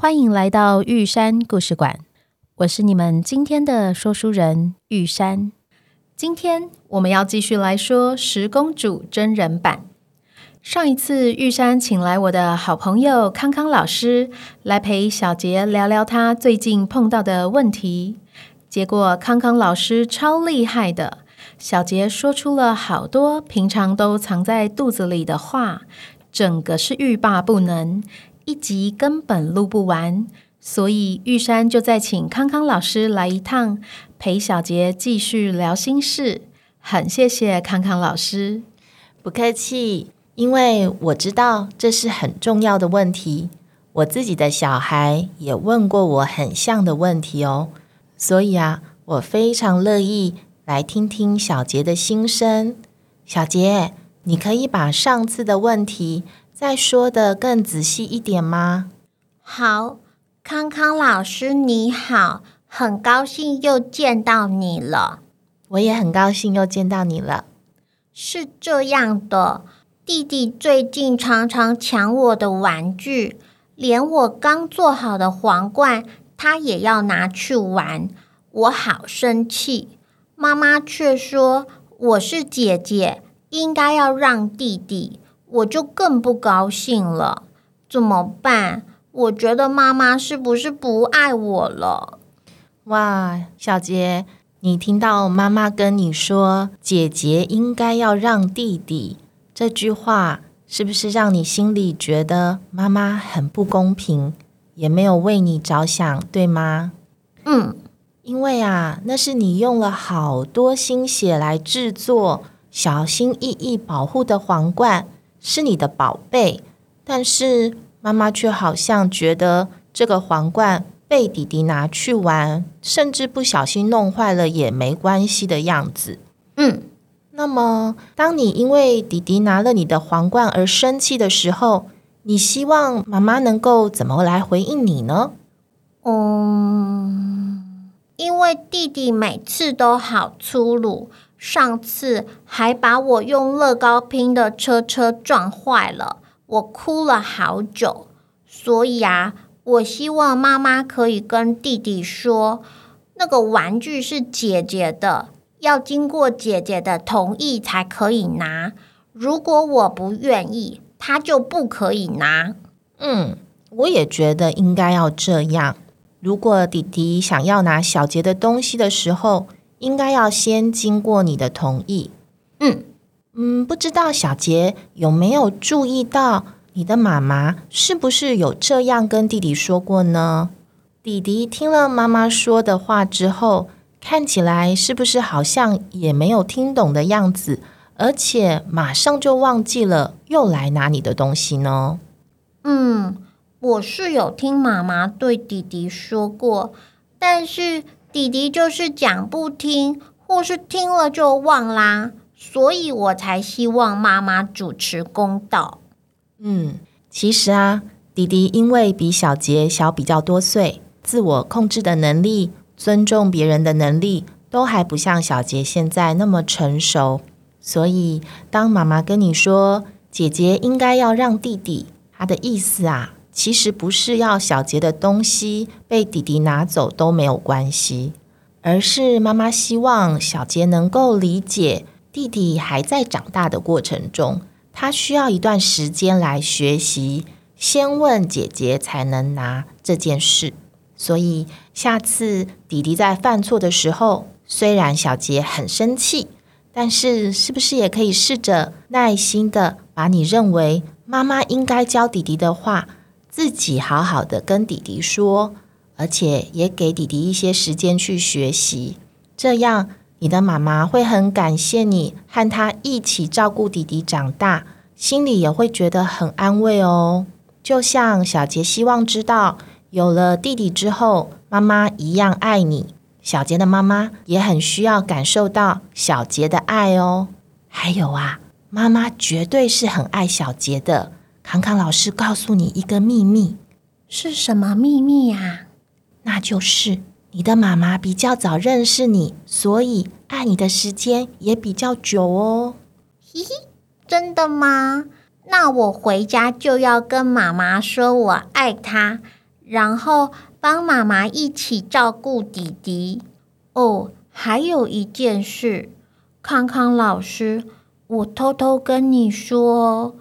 欢迎来到玉山故事馆，我是你们今天的说书人玉山。今天我们要继续来说《十公主》真人版。上一次玉山请来我的好朋友康康老师来陪小杰聊聊他最近碰到的问题，结果康康老师超厉害的，小杰说出了好多平常都藏在肚子里的话，整个是欲罢不能。一集根本录不完，所以玉山就再请康康老师来一趟，陪小杰继续聊心事。很谢谢康康老师，不客气，因为我知道这是很重要的问题。我自己的小孩也问过我很像的问题哦，所以啊，我非常乐意来听听小杰的心声。小杰，你可以把上次的问题。再说的更仔细一点吗？好，康康老师你好，很高兴又见到你了。我也很高兴又见到你了。是这样的，弟弟最近常常抢我的玩具，连我刚做好的皇冠，他也要拿去玩，我好生气。妈妈却说我是姐姐，应该要让弟弟。我就更不高兴了，怎么办？我觉得妈妈是不是不爱我了？哇，小杰，你听到妈妈跟你说“姐姐应该要让弟弟”这句话，是不是让你心里觉得妈妈很不公平，也没有为你着想，对吗？嗯，因为啊，那是你用了好多心血来制作、小心翼翼保护的皇冠。是你的宝贝，但是妈妈却好像觉得这个皇冠被弟弟拿去玩，甚至不小心弄坏了也没关系的样子。嗯，那么当你因为弟弟拿了你的皇冠而生气的时候，你希望妈妈能够怎么来回应你呢？嗯，因为弟弟每次都好粗鲁。上次还把我用乐高拼的车车撞坏了，我哭了好久。所以啊，我希望妈妈可以跟弟弟说，那个玩具是姐姐的，要经过姐姐的同意才可以拿。如果我不愿意，他就不可以拿。嗯，我也觉得应该要这样。如果弟弟想要拿小杰的东西的时候，应该要先经过你的同意。嗯嗯，不知道小杰有没有注意到你的妈妈是不是有这样跟弟弟说过呢？弟弟听了妈妈说的话之后，看起来是不是好像也没有听懂的样子，而且马上就忘记了，又来拿你的东西呢？嗯，我是有听妈妈对弟弟说过，但是。弟弟就是讲不听，或是听了就忘啦，所以我才希望妈妈主持公道。嗯，其实啊，弟弟因为比小杰小比较多岁，自我控制的能力、尊重别人的能力都还不像小杰现在那么成熟，所以当妈妈跟你说姐姐应该要让弟弟，他的意思啊。其实不是要小杰的东西被弟弟拿走都没有关系，而是妈妈希望小杰能够理解弟弟还在长大的过程中，他需要一段时间来学习，先问姐姐才能拿这件事。所以下次弟弟在犯错的时候，虽然小杰很生气，但是是不是也可以试着耐心的把你认为妈妈应该教弟弟的话，自己好好的跟弟弟说，而且也给弟弟一些时间去学习，这样你的妈妈会很感谢你和他一起照顾弟弟长大，心里也会觉得很安慰哦。就像小杰希望知道有了弟弟之后，妈妈一样爱你。小杰的妈妈也很需要感受到小杰的爱哦。还有啊，妈妈绝对是很爱小杰的。康康老师告诉你一个秘密，是什么秘密呀？那就是你的妈妈比较早认识你，所以爱你的时间也比较久哦。嘿嘿，真的吗？那我回家就要跟妈妈说我爱她，然后帮妈妈一起照顾弟弟。哦，还有一件事，康康老师，我偷偷跟你说，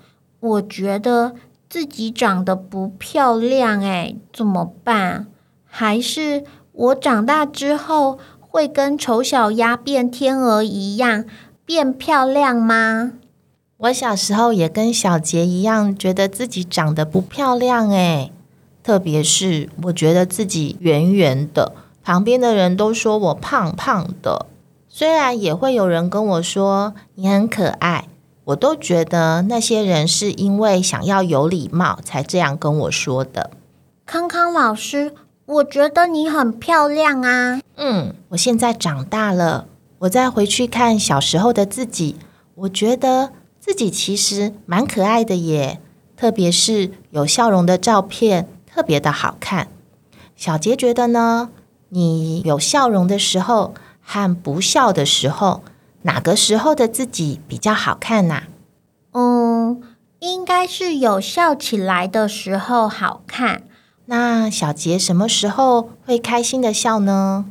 我觉得自己长得不漂亮，哎，怎么办？还是我长大之后会跟丑小鸭变天鹅一样变漂亮吗？我小时候也跟小杰一样，觉得自己长得不漂亮诶，特别是我觉得自己圆圆的，旁边的人都说我胖胖的。虽然也会有人跟我说你很可爱，我都觉得那些人是因为想要有礼貌才这样跟我说的。康康老师，我觉得你很漂亮啊。嗯，我现在长大了，我再回去看小时候的自己，我觉得。自己其实蛮可爱的耶，特别是有笑容的照片，特别的好看。小杰觉得呢？你有笑容的时候和不笑的时候，哪个时候的自己比较好看呐？嗯，应该是有笑起来的时候好看。那小杰什么时候会开心的笑呢？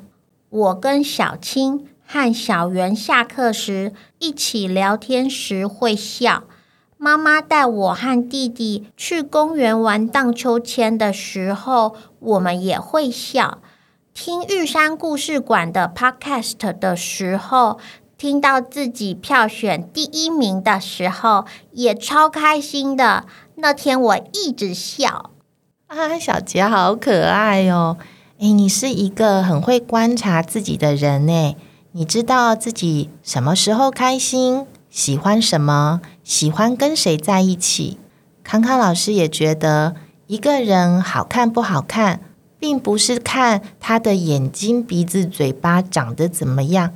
我跟小青。和小圆下课时一起聊天时会笑，妈妈带我和弟弟去公园玩荡秋千的时候，我们也会笑。听玉山故事馆的 Podcast 的时候，听到自己票选第一名的时候，也超开心的。那天我一直笑。啊，小杰好可爱哦！诶，你是一个很会观察自己的人呢。你知道自己什么时候开心，喜欢什么，喜欢跟谁在一起？康康老师也觉得，一个人好看不好看，并不是看他的眼睛、鼻子、嘴巴长得怎么样，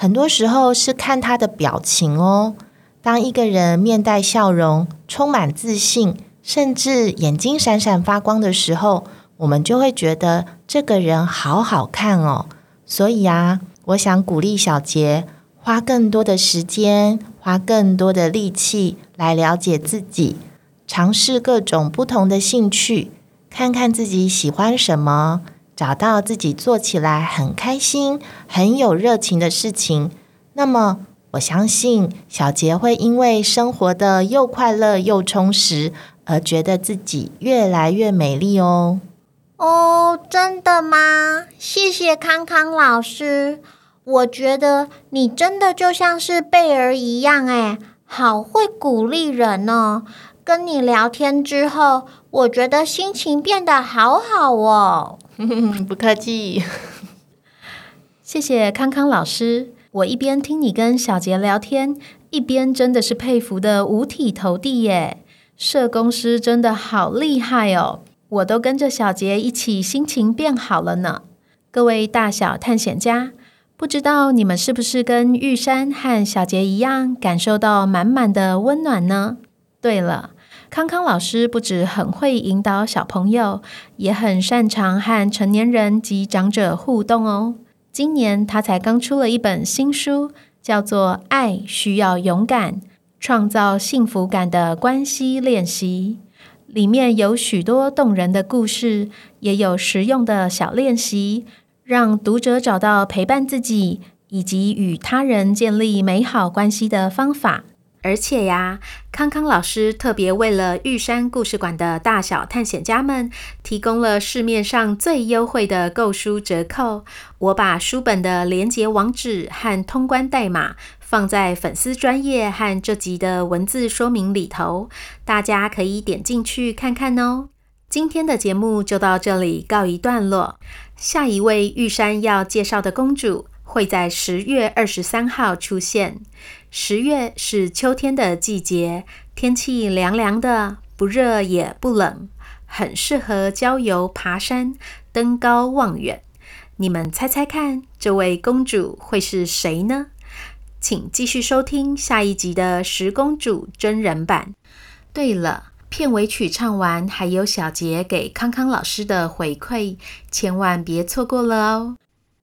很多时候是看他的表情哦。当一个人面带笑容、充满自信，甚至眼睛闪闪发光的时候，我们就会觉得这个人好好看哦。所以啊。我想鼓励小杰花更多的时间，花更多的力气来了解自己，尝试各种不同的兴趣，看看自己喜欢什么，找到自己做起来很开心、很有热情的事情。那么，我相信小杰会因为生活的又快乐又充实，而觉得自己越来越美丽哦。哦，真的吗？谢谢康康老师。我觉得你真的就像是贝儿一样，哎，好会鼓励人哦。跟你聊天之后，我觉得心情变得好好哦。不客气，谢谢康康老师。我一边听你跟小杰聊天，一边真的是佩服得五体投地耶。社工师真的好厉害哦，我都跟着小杰一起心情变好了呢。各位大小探险家。不知道你们是不是跟玉山和小杰一样，感受到满满的温暖呢？对了，康康老师不止很会引导小朋友，也很擅长和成年人及长者互动哦。今年他才刚出了一本新书，叫做《爱需要勇敢：创造幸福感的关系练习》，里面有许多动人的故事，也有实用的小练习。让读者找到陪伴自己以及与他人建立美好关系的方法。而且呀，康康老师特别为了玉山故事馆的大小探险家们提供了市面上最优惠的购书折扣。我把书本的连结网址和通关代码放在粉丝专页和这集的文字说明里头，大家可以点进去看看哦。今天的节目就到这里告一段落。下一位玉山要介绍的公主会在十月二十三号出现。十月是秋天的季节，天气凉凉的，不热也不冷，很适合郊游、爬山、登高望远。你们猜猜看这位公主会是谁呢？请继续收听下一集的《十公主》真人版。对了，片尾曲唱完还有小杰给康康老师的回馈，千万别错过了哦！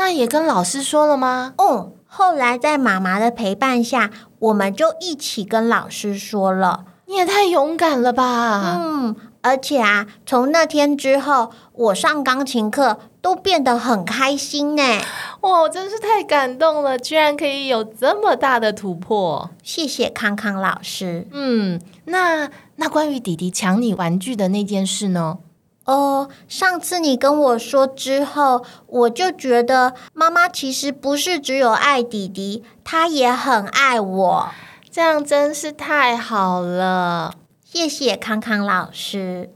那也跟老师说了吗？哦后来在妈妈的陪伴下我们就一起跟老师说了。你也太勇敢了吧。嗯而且啊从那天之后我上钢琴课都变得很开心呢。哇我真是太感动了居然可以有这么大的突破。谢谢康康老师。嗯那那关于弟弟抢你玩具的那件事呢？哦上次你跟我说之后我就觉得妈妈其实不是只有爱弟弟她也很爱我。这样真是太好了。谢谢康康老师。